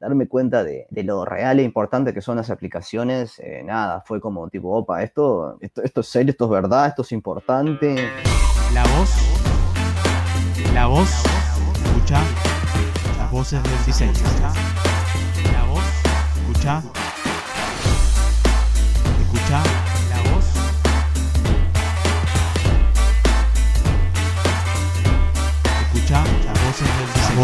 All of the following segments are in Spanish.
darme cuenta de, lo real e importante que son las aplicaciones, eh, nada, fue como tipo, opa, esto, esto, esto es serio, esto es verdad, esto es importante. La voz, la voz, escucha las voces del diseño. La voz, escucha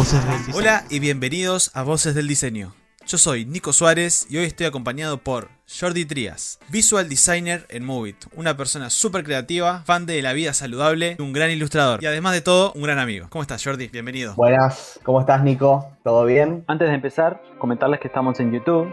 Voces del diseño. Hola y bienvenidos a Voces del Diseño. Yo soy Nico Suárez y hoy estoy acompañado por Jordi Trías, visual designer en Movit, una persona súper creativa, fan de la vida saludable, un gran ilustrador y además de todo, un gran amigo. ¿Cómo estás Jordi? Bienvenido. Buenas, ¿cómo estás Nico? ¿Todo bien? Antes de empezar, comentarles que estamos en YouTube,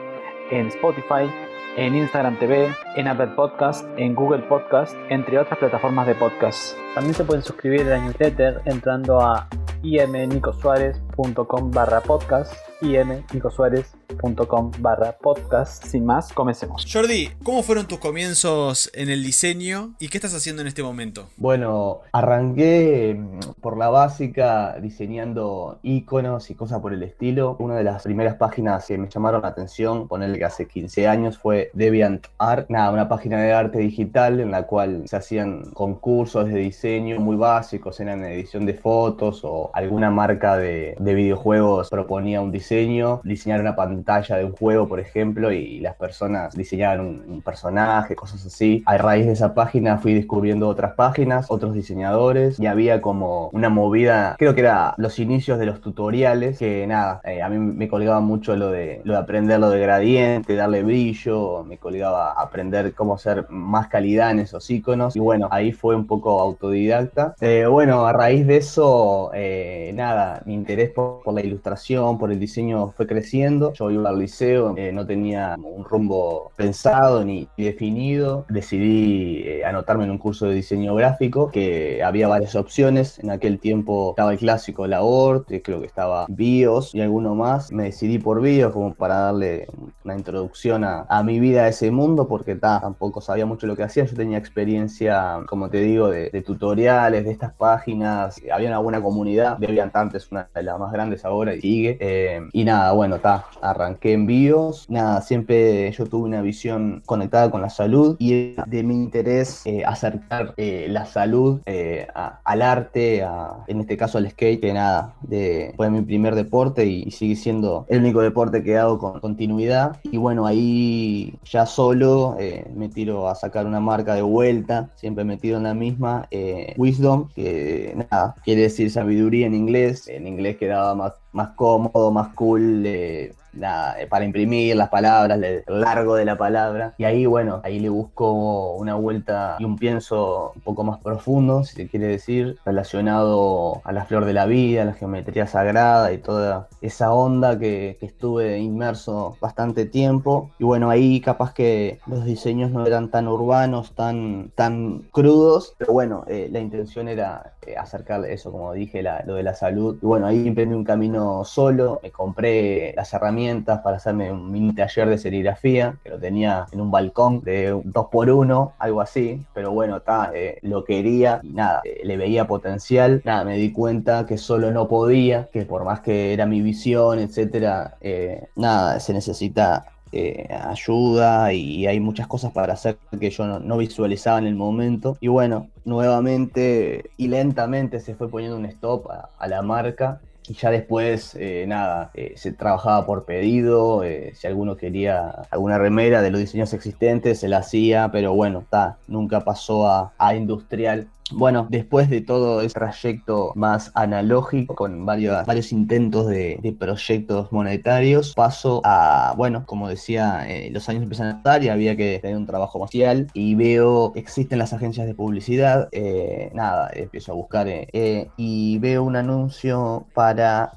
en Spotify, en Instagram TV, en Apple Podcast, en Google Podcast, entre otras plataformas de podcast. También se pueden suscribir a la newsletter entrando a IM Nico Suárez imnicosuárez.com barra podcast imnicosuárez.com barra podcast sin más, comencemos Jordi, ¿cómo fueron tus comienzos en el diseño y qué estás haciendo en este momento? Bueno, arranqué mm, por la básica diseñando iconos y cosas por el estilo. Una de las primeras páginas que me llamaron la atención, ponerle que hace 15 años, fue DeviantArt. Nada, una página de arte digital en la cual se hacían concursos de diseño muy básicos, eran edición de fotos o alguna marca de, de videojuegos proponía un diseño, diseñar una pantalla de un juego, por ejemplo, y las personas diseñaban un, un personaje, cosas así. A raíz de esa página fui descubriendo otras páginas, otros diseñadores, y había como una movida, creo que era los inicios de los tutoriales, que nada, eh, a mí me colgaba mucho lo de, lo de aprender lo de gradiente, darle brillo, me colgaba aprender cómo hacer más calidad en esos iconos, y bueno, ahí fue un poco autodidacta. Eh, bueno, a raíz de eso, eh, nada, mi interés por, por la ilustración, por el diseño fue creciendo. Yo iba al liceo, eh, no tenía un rumbo pensado ni definido. Decidí eh, anotarme en un curso de diseño gráfico, que había varias opciones. En aquel tiempo estaba el clásico la ORT, creo que estaba BIOS y alguno más. Me decidí por BIOS como para darle una introducción a, a mi vida a ese mundo, porque ta, tampoco sabía mucho lo que hacía. Yo tenía experiencia, como te digo, de, de tutoriales, de estas páginas. Había una buena comunidad. Deviantante es una de las más grandes ahora y sigue. Eh, y nada, bueno, está, arranqué en BIOS. Nada, siempre yo tuve una visión conectada con la salud y de mi interés eh, acercar eh, la salud eh, a- al arte, a- en este caso al skate, que nada, de, fue mi primer deporte y, y sigue siendo el único deporte que hago con continuidad. Y bueno, ahí ya solo eh, me tiro a sacar una marca de vuelta, siempre metido en la misma, eh, Wisdom, que nada, quiere decir sabiduría en inglés, en inglés quedaba más, más cómodo, más cool, eh, eh, para imprimir las palabras, el largo de la palabra. Y ahí, bueno, ahí le busco una vuelta y un pienso un poco más profundo, si se quiere decir, relacionado a la flor de la vida, a la geometría sagrada y toda esa onda que, que estuve inmerso bastante tiempo. Y bueno, ahí capaz que los diseños no eran tan urbanos, tan, tan crudos, pero bueno, eh, la intención era eh, acercar eso, como dije, la- lo de la salud. Y bueno, ahí emprendí un camino solo, me compré las herramientas para hacerme un mini taller de serigrafía, que lo tenía en un balcón de un 2x1, algo así, pero bueno, está, lo quería y nada, eh, le veía potencial, nada, me di cuenta que solo no podía, que por más que era mi visión, etcétera, eh, nada, se necesita eh, ayuda y hay muchas cosas para hacer que yo no, no visualizaba en el momento. Y bueno, nuevamente y lentamente se fue poniendo un stop a, la marca. Y ya después, eh, nada, eh, se trabajaba por pedido, eh, si alguno quería alguna remera de los diseños existentes, se la hacía, pero bueno, está, nunca pasó a, a industrial. Bueno, después de todo ese trayecto más analógico, con varios, varios intentos de, proyectos monetarios, paso a, bueno, como decía, eh, los años empiezan a estar y había que tener un trabajo social y veo, existen las agencias de publicidad, eh, nada, empiezo a buscar eh, y veo un anuncio para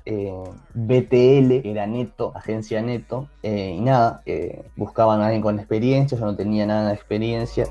BTL, que era Neto, agencia Neto, y nada, buscaban a alguien con experiencia, yo no tenía nada de experiencia.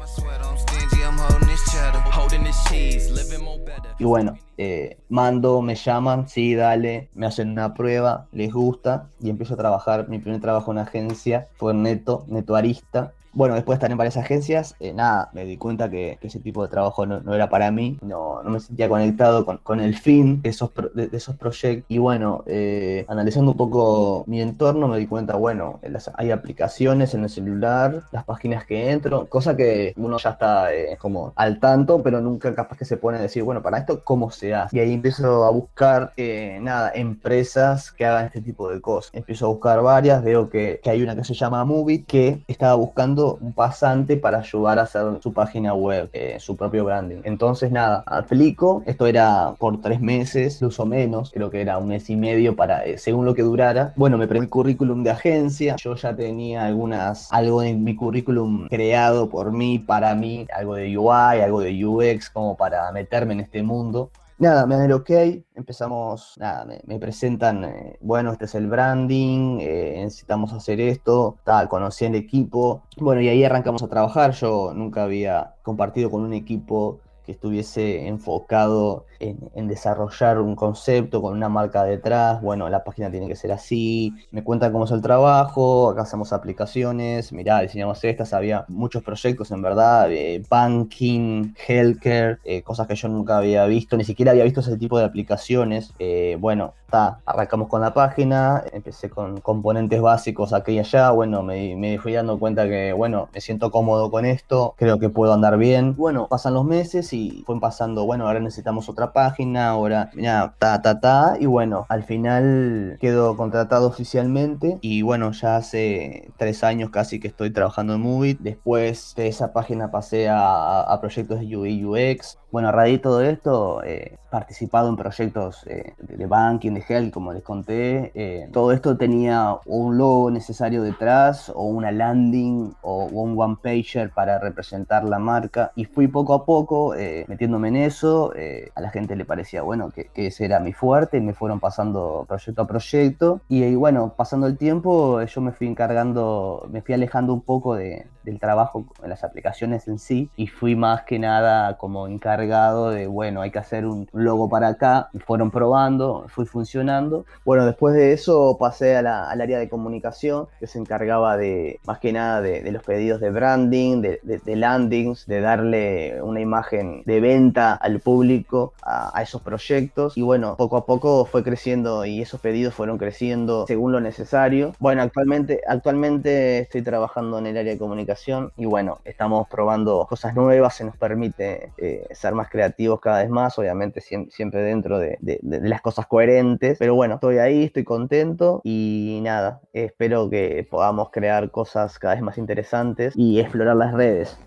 Y bueno, eh, mando, me llaman, sí, dale, me hacen una prueba, les gusta y empiezo a trabajar. Mi primer trabajo en agencia fue Neto, Neto Arista. Bueno, después de estar en varias agencias, eh, nada, me di cuenta que, ese tipo de trabajo no, era para mí, no, no, me sentía conectado con, el fin de esos, de, esos proyectos. Y bueno, eh, analizando un poco mi entorno, me di cuenta, bueno, hay aplicaciones en el celular, las páginas que entro, cosa que uno ya está eh, como al tanto, pero nunca capaz que se pone a decir, bueno, para esto, ¿cómo se hace? Y ahí empiezo a buscar, nada, empresas que hagan este tipo de cosas. Empiezo a buscar varias, veo que hay una que se llama Movie, que estaba buscando un pasante para ayudar a hacer su página web, eh, su propio branding. Entonces, nada, aplico. Esto era por tres meses, incluso menos, creo que era un mes y medio para, eh, según lo que durara. Bueno, me pregunté el currículum de agencia. Yo ya tenía algunas, algo en mi currículum creado por mí, para mí, algo de UI, algo de UX, como para meterme en este mundo. Nada, me dan el ok, empezamos, nada, me, presentan, eh, bueno, este es el branding, eh, necesitamos hacer esto, tal, conocí el equipo, bueno, y ahí arrancamos a trabajar, yo nunca había compartido con un equipo estuviese enfocado en, desarrollar un concepto con una marca detrás. Bueno, la página tiene que ser así. Me cuentan cómo es el trabajo. Acá hacemos aplicaciones. Mirá, diseñamos estas. Había muchos proyectos, en verdad. banking, healthcare, eh, cosas que yo nunca había visto. Ni siquiera había visto ese tipo de aplicaciones. Eh, bueno, está. Arrancamos con la página. Empecé con componentes básicos aquí y allá. Bueno, me fui dando cuenta que, bueno, me siento cómodo con esto. Creo que puedo andar bien. Bueno, pasan los meses y fueron pasando, bueno, ahora necesitamos otra página, ahora, mira, ta, ta, ta, y bueno, al final quedo contratado oficialmente y bueno, ya hace tres años casi que estoy trabajando en Movie, después de esa página pasé a, a proyectos de UI UX, bueno, a raíz de todo esto, he participado en proyectos eh, de banking, de health, como les conté. Eh, todo esto tenía un logo necesario detrás, o una landing, o un one-pager para representar la marca. Y fui poco a poco eh, metiéndome en eso. a la gente le parecía, bueno, que, ese era mi fuerte. Y me fueron pasando proyecto a proyecto. Y, bueno, pasando el tiempo, yo me fui encargando, me fui alejando un poco de, del trabajo en las aplicaciones en sí. Y fui más que nada como encargado de, bueno, hay que hacer un logo para acá, y fueron probando, fui funcionando. Bueno, después de eso pasé a la, al área de comunicación, que se encargaba de, más que nada, de, los pedidos de branding, de, de, landings, de darle una imagen de venta al público a, a, esos proyectos. Y bueno, poco a poco fue creciendo y esos pedidos fueron creciendo según lo necesario. Bueno, actualmente, actualmente estoy trabajando en el área de comunicación y bueno, estamos probando cosas nuevas, se nos permite eh, más creativos cada vez más, obviamente siempre dentro de, las cosas coherentes. Pero bueno, estoy ahí, estoy contento y nada, espero que podamos crear cosas cada vez más interesantes y explorar las redes.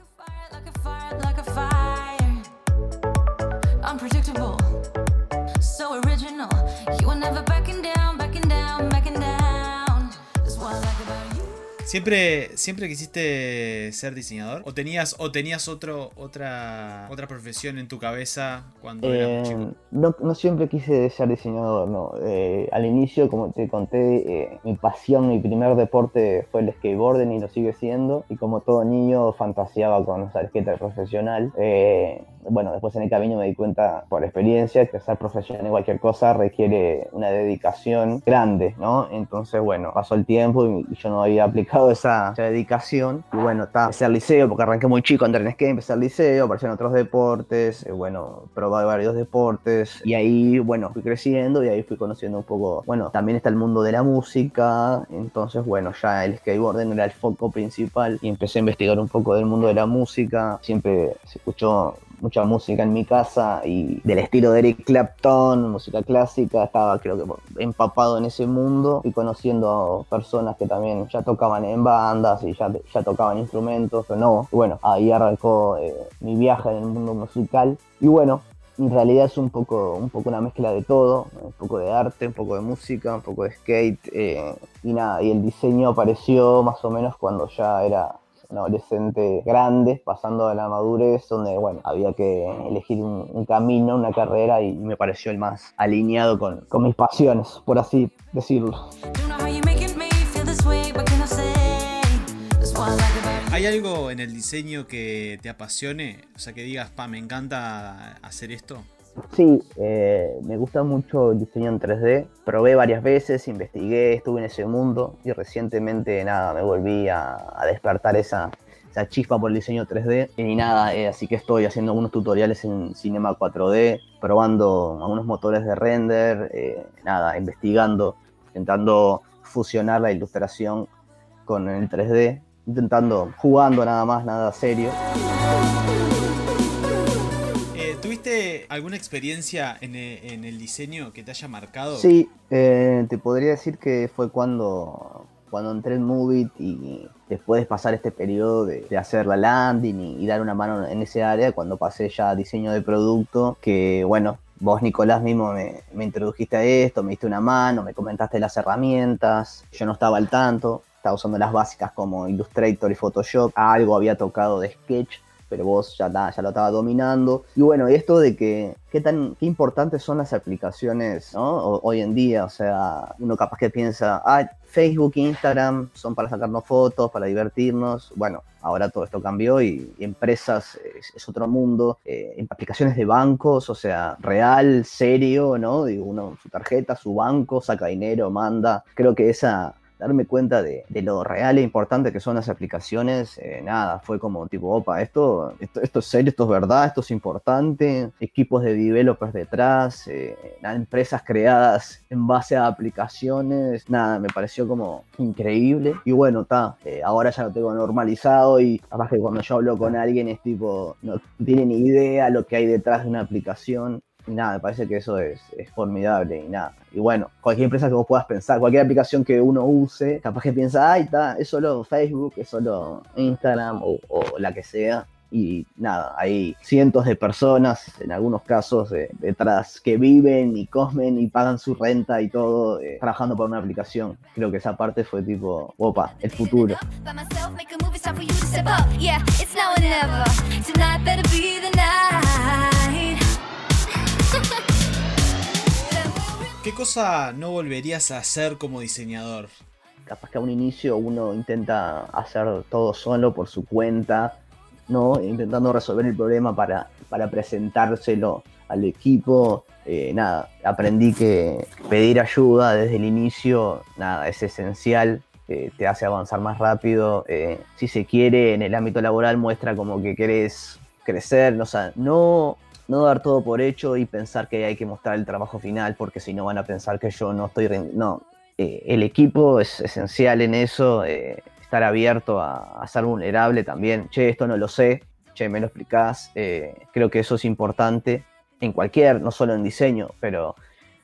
¿Siempre, ¿Siempre quisiste ser diseñador? ¿O tenías, o tenías otro, otra, otra profesión en tu cabeza cuando eras? Eh, no, no, siempre quise ser diseñador, no. Eh, al inicio, como te conté, eh, mi pasión, mi primer deporte fue el skateboarding y lo sigue siendo. Y como todo niño, fantaseaba con skater profesional bueno, después en el camino me di cuenta por experiencia que ser profesional en cualquier cosa requiere una dedicación grande, ¿no? Entonces, bueno, pasó el tiempo y, yo no había aplicado esa, dedicación. Y bueno, estaba empecé al liceo porque arranqué muy chico en skate, empecé al liceo, aparecieron otros deportes, eh, bueno, probé varios deportes y ahí, bueno, fui creciendo y ahí fui conociendo un poco, bueno, también está el mundo de la música, entonces, bueno, ya el skateboarding era el foco principal y empecé a investigar un poco del mundo de la música, siempre se escuchó mucha música en mi casa y del estilo de Eric Clapton, música clásica, estaba creo que empapado en ese mundo y conociendo personas que también ya tocaban en bandas y ya, ya tocaban instrumentos o no. bueno, ahí arrancó eh, mi viaje en el mundo musical y bueno, en realidad es un poco, un poco una mezcla de todo, un poco de arte, un poco de música, un poco de skate eh, y nada, y el diseño apareció más o menos cuando ya era un adolescente grande, pasando a la madurez, donde, bueno, había que elegir un, camino, una carrera, y me pareció el más alineado con, con mis pasiones, por así decirlo. ¿Hay algo en el diseño que te apasione? O sea, que digas, pa, me encanta hacer esto. Sí, eh, me gusta mucho el diseño en 3D. Probé varias veces, investigué, estuve en ese mundo y recientemente nada, me volví a, despertar esa, esa chispa por el diseño 3D. Y nada, eh, así que estoy haciendo algunos tutoriales en Cinema 4D, probando algunos motores de render, eh, nada, investigando, intentando fusionar la ilustración con el 3D, intentando, jugando nada más, nada serio. Eh, ¿Tuviste alguna experiencia en, eh, en el diseño que te haya marcado? Sí, eh, te podría decir que fue cuando, cuando entré en Movit y después de pasar este periodo de, hacer la landing y, y dar una mano en ese área, cuando pasé ya a diseño de producto, que bueno, vos Nicolás mismo me, me introdujiste a esto, me diste una mano, me comentaste las herramientas, yo no estaba al tanto, estaba usando las básicas como Illustrator y Photoshop, algo había tocado de Sketch, pero vos ya, ya lo estaba dominando. Y bueno, esto de que qué tan qué importantes son las aplicaciones ¿no? Hoy en día, o sea, uno capaz que piensa, ah, Facebook, Instagram son para sacarnos fotos, para divertirnos. Bueno, ahora todo esto cambió y, empresas es, otro mundo. Eh, aplicaciones de bancos, o sea, real, serio, ¿no? Digo, uno su tarjeta, su banco, saca dinero, manda. Creo que esa darme cuenta de, de lo real e importante que son las aplicaciones, eh, nada, fue como tipo, opa, esto, esto, esto es serio, esto es verdad, esto es importante, equipos de developers detrás, eh, empresas creadas en base a aplicaciones, nada, me pareció como increíble. Y bueno, está, ahora ya lo tengo normalizado y capaz que cuando yo hablo con alguien es tipo, no tiene ni idea lo que hay detrás de una aplicación. Y nada, me parece que eso es, es formidable y nada. Y bueno, cualquier empresa que vos puedas pensar, cualquier aplicación que uno use, capaz que piensa, ay, está, es solo Facebook, es solo Instagram o, la que sea. Y nada, hay cientos de personas, en algunos casos, eh, detrás que viven y comen y pagan su renta y todo, eh, trabajando por una aplicación. Creo que esa parte fue tipo, opa, el futuro. Cosa no volverías a hacer como diseñador? capaz que a un inicio uno intenta hacer todo solo por su cuenta, ¿no? Intentando resolver el problema para, para presentárselo al equipo. Eh, nada, aprendí que pedir ayuda desde el inicio, nada, es esencial. eh, te hace avanzar más rápido. eh, si se quiere, en el ámbito laboral muestra como que querés crecer, o sea, no, no dar todo por hecho y pensar que hay que mostrar el trabajo final, porque si no van a pensar que yo no estoy... No, eh, el equipo es esencial en eso, eh, estar abierto a, ser vulnerable también. Che, esto no lo sé, che, me lo explicás. eh, creo que eso es importante en cualquier, no solo en diseño, pero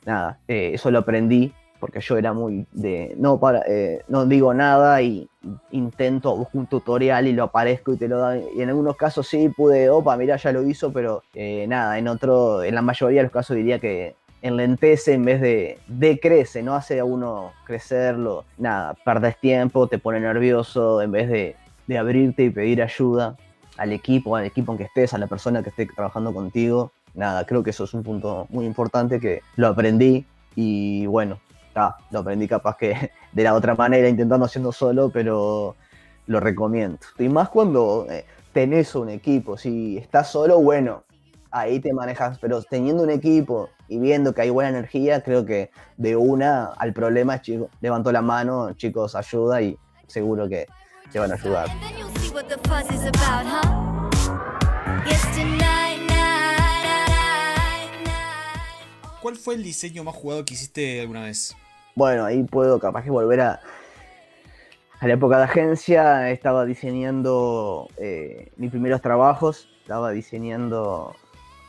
nada, eso lo aprendí porque yo era muy de, no, para, eh, no digo nada y intento, busco un tutorial y lo aparezco y te lo da. Y en algunos casos sí pude, opa, mirá, ya lo hizo, pero eh, nada, en otro, en la mayoría de los casos diría que enlentece en vez de decrece, no hace a uno crecerlo, nada, perdés tiempo, te pone nervioso en vez de, de abrirte y pedir ayuda al equipo, al equipo en que estés, a la persona que esté trabajando contigo. Nada, creo que eso es un punto muy importante que lo aprendí y bueno, ta, lo aprendí capaz que de la otra manera, intentando haciendo solo, pero lo recomiendo. Y más cuando eh, tenés un equipo, si estás solo, bueno, ahí te manejas, pero teniendo un equipo y viendo que hay buena energía, creo que de una al problema, chico, levanto la mano, chicos, ayuda y seguro que te van a ayudar. ¿Cuál fue el diseño más jugado que hiciste alguna vez? Bueno, ahí puedo capaz que volver a, a la época de agencia. Estaba diseñando eh, mis primeros trabajos. Estaba diseñando.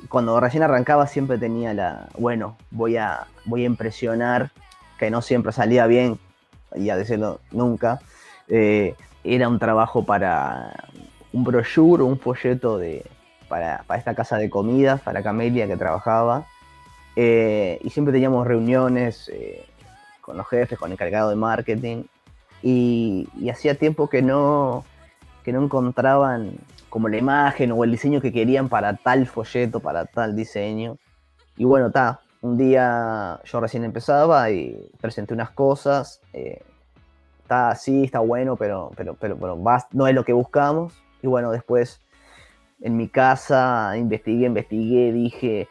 Cuando recién arrancaba siempre tenía la. Bueno, voy a, voy a impresionar. Que no siempre salía bien. Y a decirlo nunca. Eh, era un trabajo para un brochure, un folleto de, para, para esta casa de comidas, para Camelia que trabajaba. Eh, y siempre teníamos reuniones. Con los jefes, con el encargado de marketing, y, y hacía tiempo que no, que no encontraban como la imagen o el diseño que querían para tal folleto, para tal diseño. Y bueno, está, un día yo recién empezaba y presenté unas cosas, eh, está así, está bueno, pero, pero, pero, pero bas- no es lo que buscamos. Y bueno, después en mi casa investigué, investigué, dije,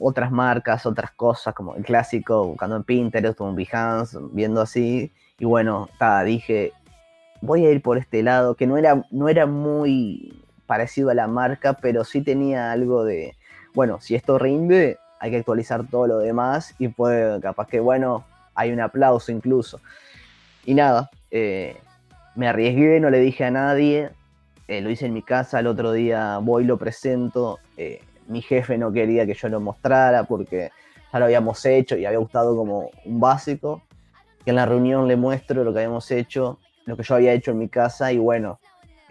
otras marcas, otras cosas, como el clásico, buscando en Pinterest en Behance, viendo así. Y bueno, ta, dije, voy a ir por este lado, que no era, no era muy parecido a la marca, pero sí tenía algo de, bueno, si esto rinde, hay que actualizar todo lo demás y puede, capaz que, bueno, hay un aplauso incluso. Y nada, eh, me arriesgué, no le dije a nadie, eh, lo hice en mi casa, el otro día voy, lo presento, eh, mi jefe no quería que yo lo mostrara porque ya lo habíamos hecho y había gustado como un básico, que en la reunión le muestro lo que habíamos hecho, lo que yo había hecho en mi casa y bueno,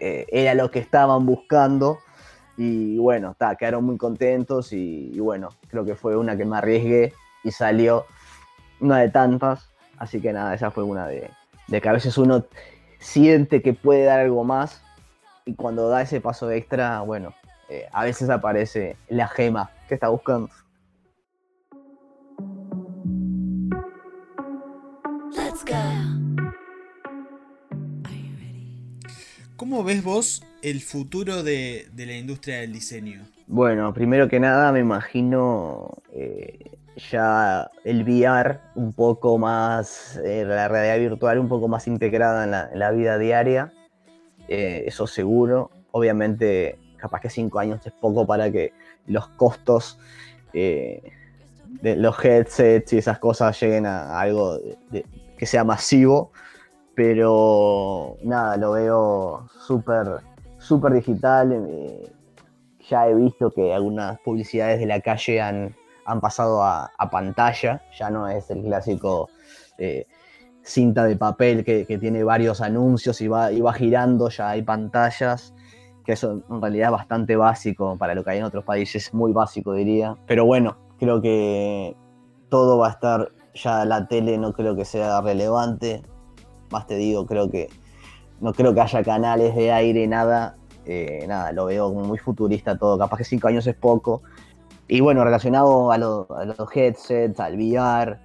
eh, era lo que estaban buscando y bueno, ta, quedaron muy contentos y, y bueno, creo que fue una que me arriesgué y salió una de tantas, así que nada, esa fue una de, de que a veces uno siente que puede dar algo más y cuando da ese paso extra, bueno, eh, a veces aparece la gema que está buscando. Let's go. ¿Cómo ves vos el futuro de, de la industria del diseño? Bueno, primero que nada me imagino eh, ya el VR un poco más, eh, la realidad virtual un poco más integrada en la, en la vida diaria, eh, eso seguro. Obviamente, capaz que cinco años es poco para que los costos eh, de los headsets y esas cosas lleguen a algo que sea masivo, pero nada, lo veo súper súper digital. eh, ya he visto que algunas publicidades de la calle han, han pasado a, a pantalla, ya no es el clásico eh, cinta de papel que, que tiene varios anuncios y va, y va girando, ya hay pantallas, que eso en realidad es bastante básico para lo que hay en otros países, muy básico diría. Pero bueno, creo que todo va a estar, ya la tele no creo que sea relevante, más te digo, creo que no creo que haya canales de aire, nada, eh, nada, lo veo como muy futurista todo, capaz que cinco años es poco. Y bueno, relacionado a, lo- a los headsets, al VR,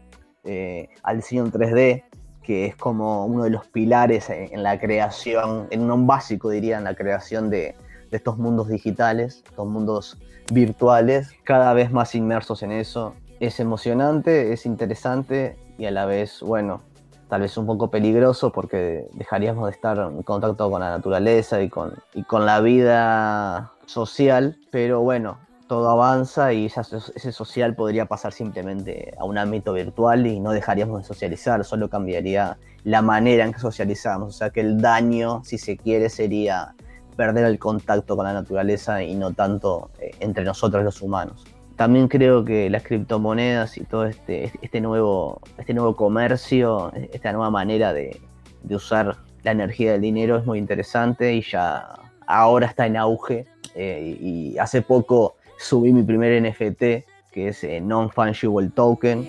eh, al diseño en 3D, que es como uno de los pilares en, la creación, en un básico diría, en la creación de, de estos mundos digitales, estos mundos virtuales, cada vez más inmersos en eso. Es emocionante, es interesante y a la vez, bueno, tal vez un poco peligroso porque dejaríamos de estar en contacto con la naturaleza y con, y con la vida social, pero bueno, todo avanza y ese social podría pasar simplemente a un ámbito virtual y no dejaríamos de socializar, solo cambiaría la manera en que socializamos, o sea que el daño, si se quiere, sería perder el contacto con la naturaleza y no tanto eh, entre nosotros los humanos. También creo que las criptomonedas y todo este, este, nuevo, este nuevo comercio, esta nueva manera de, usar la energía del dinero es muy interesante y ya ahora está en auge. eh, y hace poco subí mi primer NFT, que es eh, Non-Fungible Token.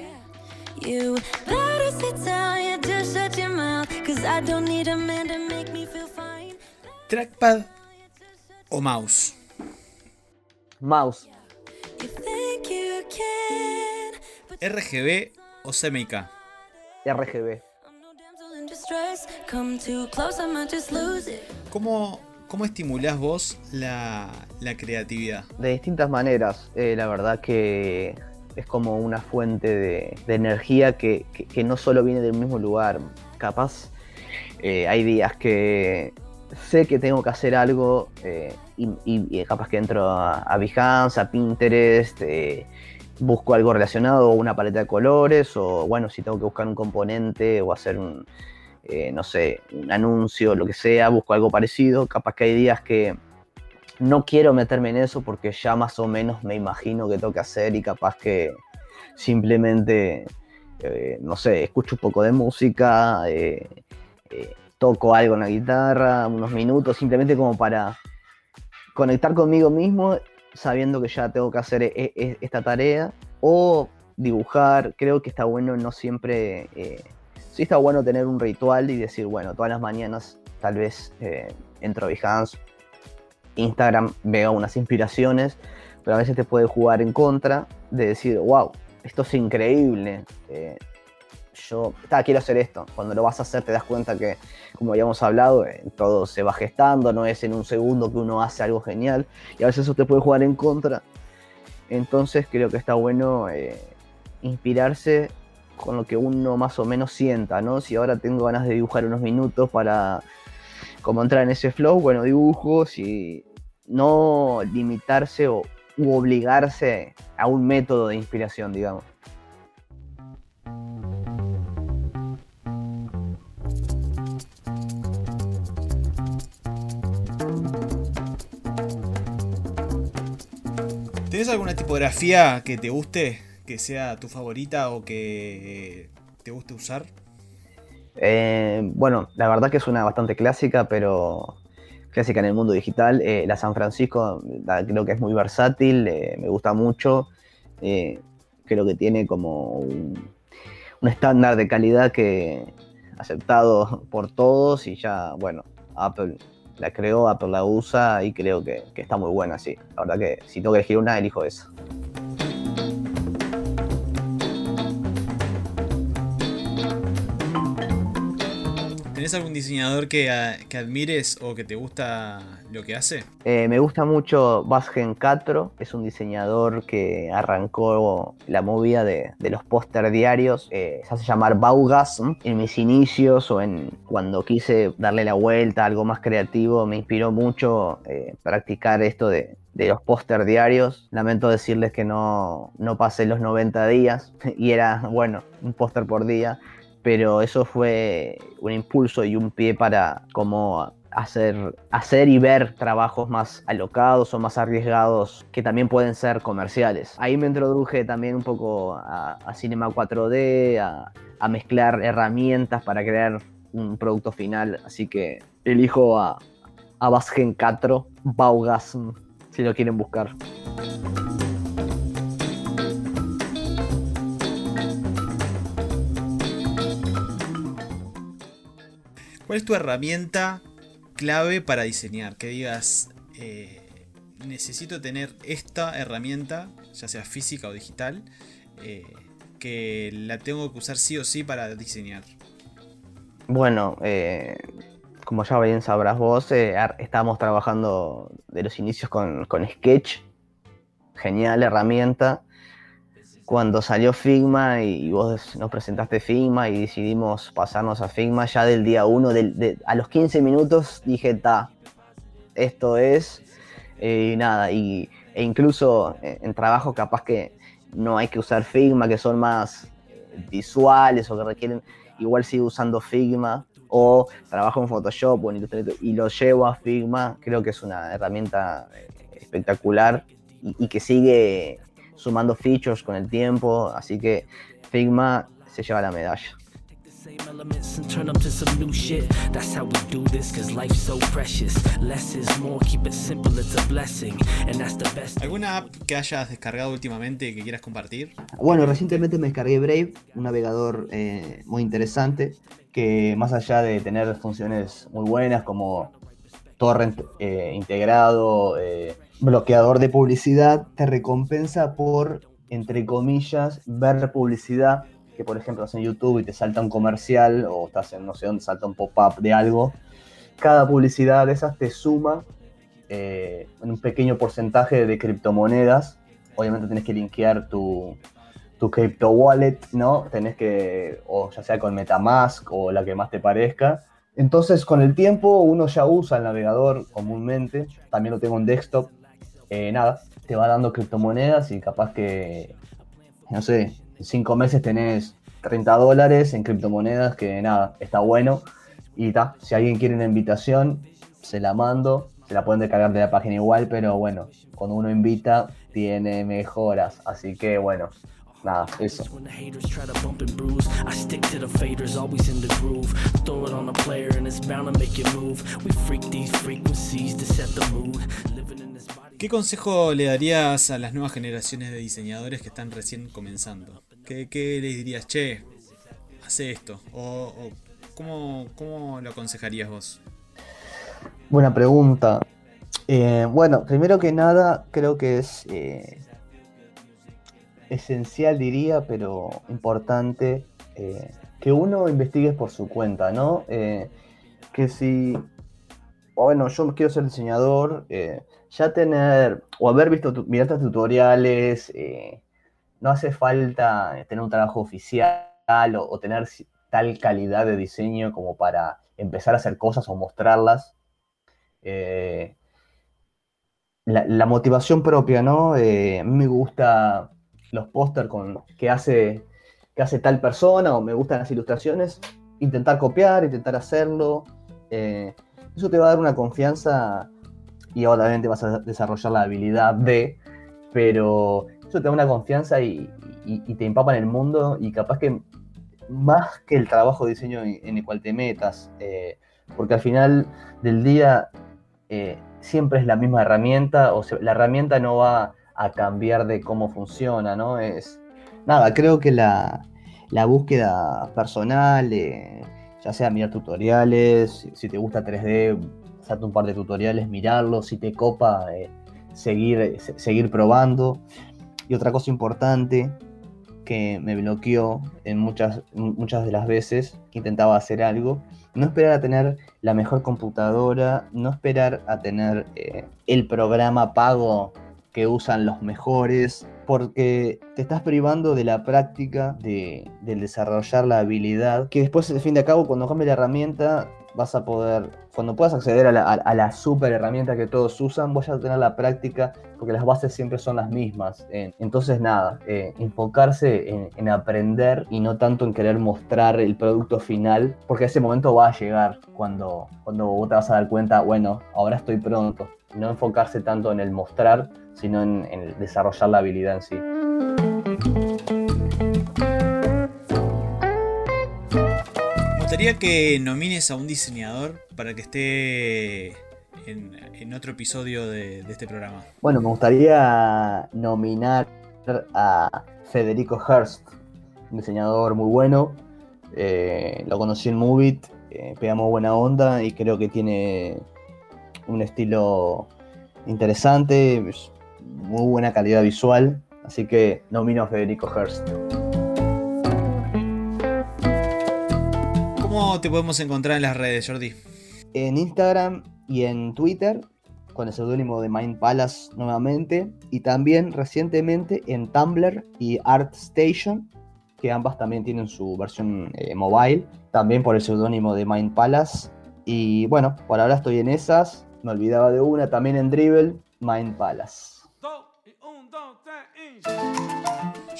You better sit down, you just shut your mouth. Cause I don't need a man to make me feel fine. ¿Trackpad o mouse? Mouse, ¿RGB o CMYK? RGB. ¿Cómo, cómo estimulás vos la, creatividad? De distintas maneras, eh, la verdad que es como una fuente de, energía que, no solo viene del mismo lugar. Capaz eh, hay días que sé que tengo que hacer algo eh, y, capaz que entro a, a a Pinterest, busco algo relacionado, una paleta de colores o bueno, si tengo que buscar un componente o hacer un, eh, no sé, un anuncio, lo que sea, busco algo parecido. Capaz que hay días que no quiero meterme en eso porque ya más o menos me imagino que tengo que hacer y capaz que simplemente, eh, no sé, escucho un poco de música, eh, toco algo en la guitarra, unos minutos, simplemente como para conectar conmigo mismo sabiendo que ya tengo que hacer e- e- esta tarea o dibujar. Creo que está bueno no siempre... sí está bueno tener un ritual y decir, bueno, todas las mañanas tal vez eh, entro a Behance, Instagram, veo unas inspiraciones, pero a veces te puede jugar en contra de decir, wow, esto es increíble. eh, yo ta, quiero hacer esto. Cuando lo vas a hacer te das cuenta que, como habíamos hablado, eh, todo se va gestando, no es en un segundo que uno hace algo genial y a veces eso te puede jugar en contra. Entonces creo que está bueno eh, inspirarse con lo que uno más o menos sienta, ¿no? Si ahora tengo ganas de dibujar unos minutos para como entrar en ese flow, bueno, dibujos y no limitarse o u obligarse a un método de inspiración, digamos. ¿Tenés alguna tipografía que te guste, que sea tu favorita o que te guste usar? Eh, bueno, la verdad que es una bastante clásica, pero clásica en el mundo digital. Eh, la San Francisco creo que es muy versátil, eh, me gusta mucho. eh, creo que tiene como un, un estándar de calidad que aceptado por todos y ya, bueno, Apple la creó, Apple la usa y creo que, que está muy buena, sí. La verdad que si tengo que elegir una, elijo esa. ¿Tenés algún diseñador que, ah, que admires o que te gusta lo que hace? Eh, me gusta mucho Basgen Castro, es un diseñador que arrancó la movida de, los póster diarios, eh, se hace llamar Baugasm. En mis inicios o en cuando quise darle la vuelta a algo más creativo, me inspiró mucho eh, practicar esto de, de los póster diarios. Lamento decirles que no, no pasé los 90 días y era, bueno, un póster por día pero eso fue un impulso y un pie para como hacer, hacer y ver trabajos más alocados o más arriesgados que también pueden ser comerciales. Ahí me introduje también un poco a, a Cinema 4D, a, mezclar herramientas para crear un producto final, así que elijo a, a Basgen 4, Baugasm, si lo quieren buscar. ¿Cuál es tu herramienta clave para diseñar? Que digas, eh, necesito tener esta herramienta, ya sea física o digital, eh, que la tengo que usar sí o sí para diseñar. Bueno, eh, como ya bien sabrás vos, estábamos trabajando de los inicios con Sketch. Genial herramienta. Cuando salió Figma y, vos nos presentaste Figma y decidimos pasarnos a Figma, ya del día 1, a los 15 minutos dije, ta, esto es. eh, nada, y, e incluso en, en trabajo capaz que no hay que usar Figma, que son más eh, visuales o que requieren igual sigo usando Figma o trabajo en Photoshop o en Illustrator y lo llevo a Figma, creo que es una herramienta eh, espectacular y que sigue sumando features con el tiempo, así que Figma se lleva la medalla. the same elements and turn them to some new shit. That's how we do this, cause life's so precious. Less is more, keep it simple, it's a blessing. And that's the best. ¿Alguna app que hayas descargado últimamente que quieras compartir? Bueno, recientemente me descargué Brave, un navegador eh, muy interesante que más allá de tener funciones muy buenas como torrent eh, integrado, eh, bloqueador de publicidad, te recompensa por, entre comillas, ver publicidad, que por ejemplo estás en YouTube y te salta un comercial o estás en no sé dónde salta un pop-up de algo. Cada publicidad de esas te suma eh, un pequeño porcentaje de criptomonedas. Obviamente tienes que linkear tu, tu crypto wallet, ¿no? Tenés que, o ya sea con Metamask o la que más te parezca. Entonces, con el tiempo, uno ya usa el navegador comúnmente. También lo tengo en desktop. Eh, nada, te va dando criptomonedas y capaz que, no sé, en cinco meses tenés 30 dólares en criptomonedas, que nada, está bueno. Y ta, si alguien quiere una invitación, se la mando. Se la pueden descargar de la página igual, pero bueno, cuando uno invita, tiene mejoras. Así que bueno, nada, eso. ¿Qué consejo le darías a las nuevas generaciones de diseñadores que están recién comenzando? ¿Qué, qué les dirías? Che, hace esto. O, ¿cómo, ¿cómo lo aconsejarías vos? Buena pregunta. Eh, bueno, primero que nada, creo que es eh, esencial, diría, pero importante, eh, que uno investigue por su cuenta, ¿no? Que si, bueno, yo quiero ser diseñador, eh, ya tener, o haber visto, tus tutoriales, eh, no hace falta tener un trabajo oficial o, tener tal calidad de diseño como para empezar a hacer cosas o mostrarlas. Eh, la, motivación propia, ¿no? Eh, a mí me gusta los póster con que hace, hace tal persona o me gustan las ilustraciones, intentar copiar, intentar hacerlo. eh, eso te va a dar una confianza y obviamente vas a desarrollar la habilidad de, pero eso te da una confianza y, te empapa en el mundo y capaz que más que el trabajo de diseño en, en el cual te metas, eh, porque al final del día eh, siempre es la misma herramienta, o sea, la herramienta no va a cambiar de cómo funciona, ¿no? Es, nada, creo que la, la búsqueda personal, eh, ya sea mirar tutoriales, si, te gusta 3D, hacerte un par de tutoriales, mirarlos, si te copa, eh, seguir, se- seguir probando. Y otra cosa importante que me bloqueó en muchas, muchas de las veces que intentaba hacer algo, no esperar a tener la mejor computadora, no esperar a tener eh, el programa pago que usan los mejores, porque te estás privando de la práctica, de, del desarrollar la habilidad, que después, al fin de cabo, cuando cambie la herramienta, vas a poder, cuando puedas acceder a la, a- a la super herramienta que todos usan, vas a tener la práctica, porque las bases siempre son las mismas. Eh, entonces, nada, eh, enfocarse en, en aprender y no tanto en querer mostrar el producto final, porque ese momento va a llegar cuando, cuando vos te vas a dar cuenta, bueno, ahora estoy pronto. No enfocarse tanto en el mostrar, sino en, desarrollar la habilidad en sí. Me gustaría que nomines a un diseñador para que esté en, en otro episodio de, de este programa. Bueno, me gustaría nominar a Federico Hurst, un diseñador muy bueno. Eh, lo conocí en Movit, eh, pegamos buena onda y creo que tiene un estilo interesante, es muy buena calidad visual. Así que nomino a Federico Hurst. ¿Cómo te podemos encontrar en las redes, Jordi? en Instagram y en Twitter con el seudónimo de Mind Palace nuevamente y también recientemente en Tumblr y ArtStation que ambas también tienen su versión eh, mobile también por el seudónimo de Mind Palace y bueno por ahora estoy en esas me olvidaba de una también en Dribble Mind Palace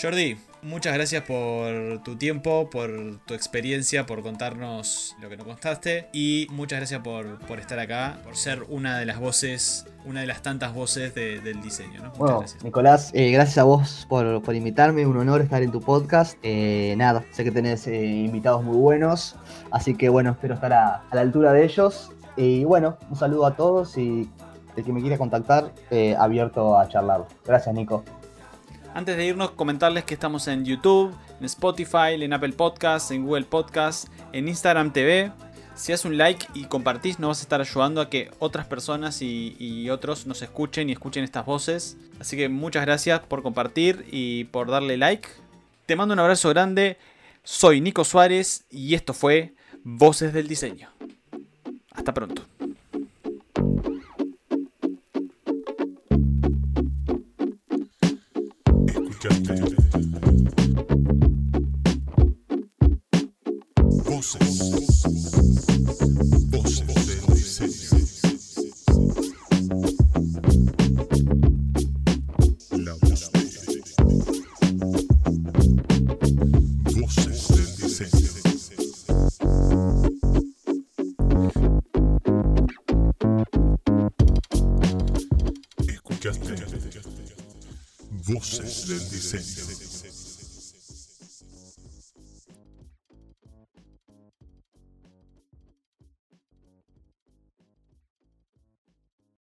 Jordi, muchas gracias por tu tiempo, por tu experiencia, por contarnos lo que nos contaste y muchas gracias por, por estar acá, por ser una de las voces, una de las tantas voces de- del diseño. ¿no? Muchas Bueno, gracias. Nicolás, eh, gracias a vos por, por invitarme, un honor estar en tu podcast. Eh, nada, sé que tenés eh, invitados muy buenos, así que bueno, espero estar a, a la altura de ellos. Y bueno, un saludo a todos y el que me quiera contactar, eh, abierto a charlar. Gracias, Nico. Antes de irnos, comentarles que estamos en YouTube, en Spotify, en Apple Podcasts, en Google Podcasts, en Instagram TV. Si haces un like y compartís, nos vas a estar ayudando a que otras personas y, y otros nos escuchen y escuchen estas voces. Así que muchas gracias por compartir y por darle like. Te mando un abrazo grande. Soy Nico Suárez y esto fue Voces del Diseño. Hasta pronto.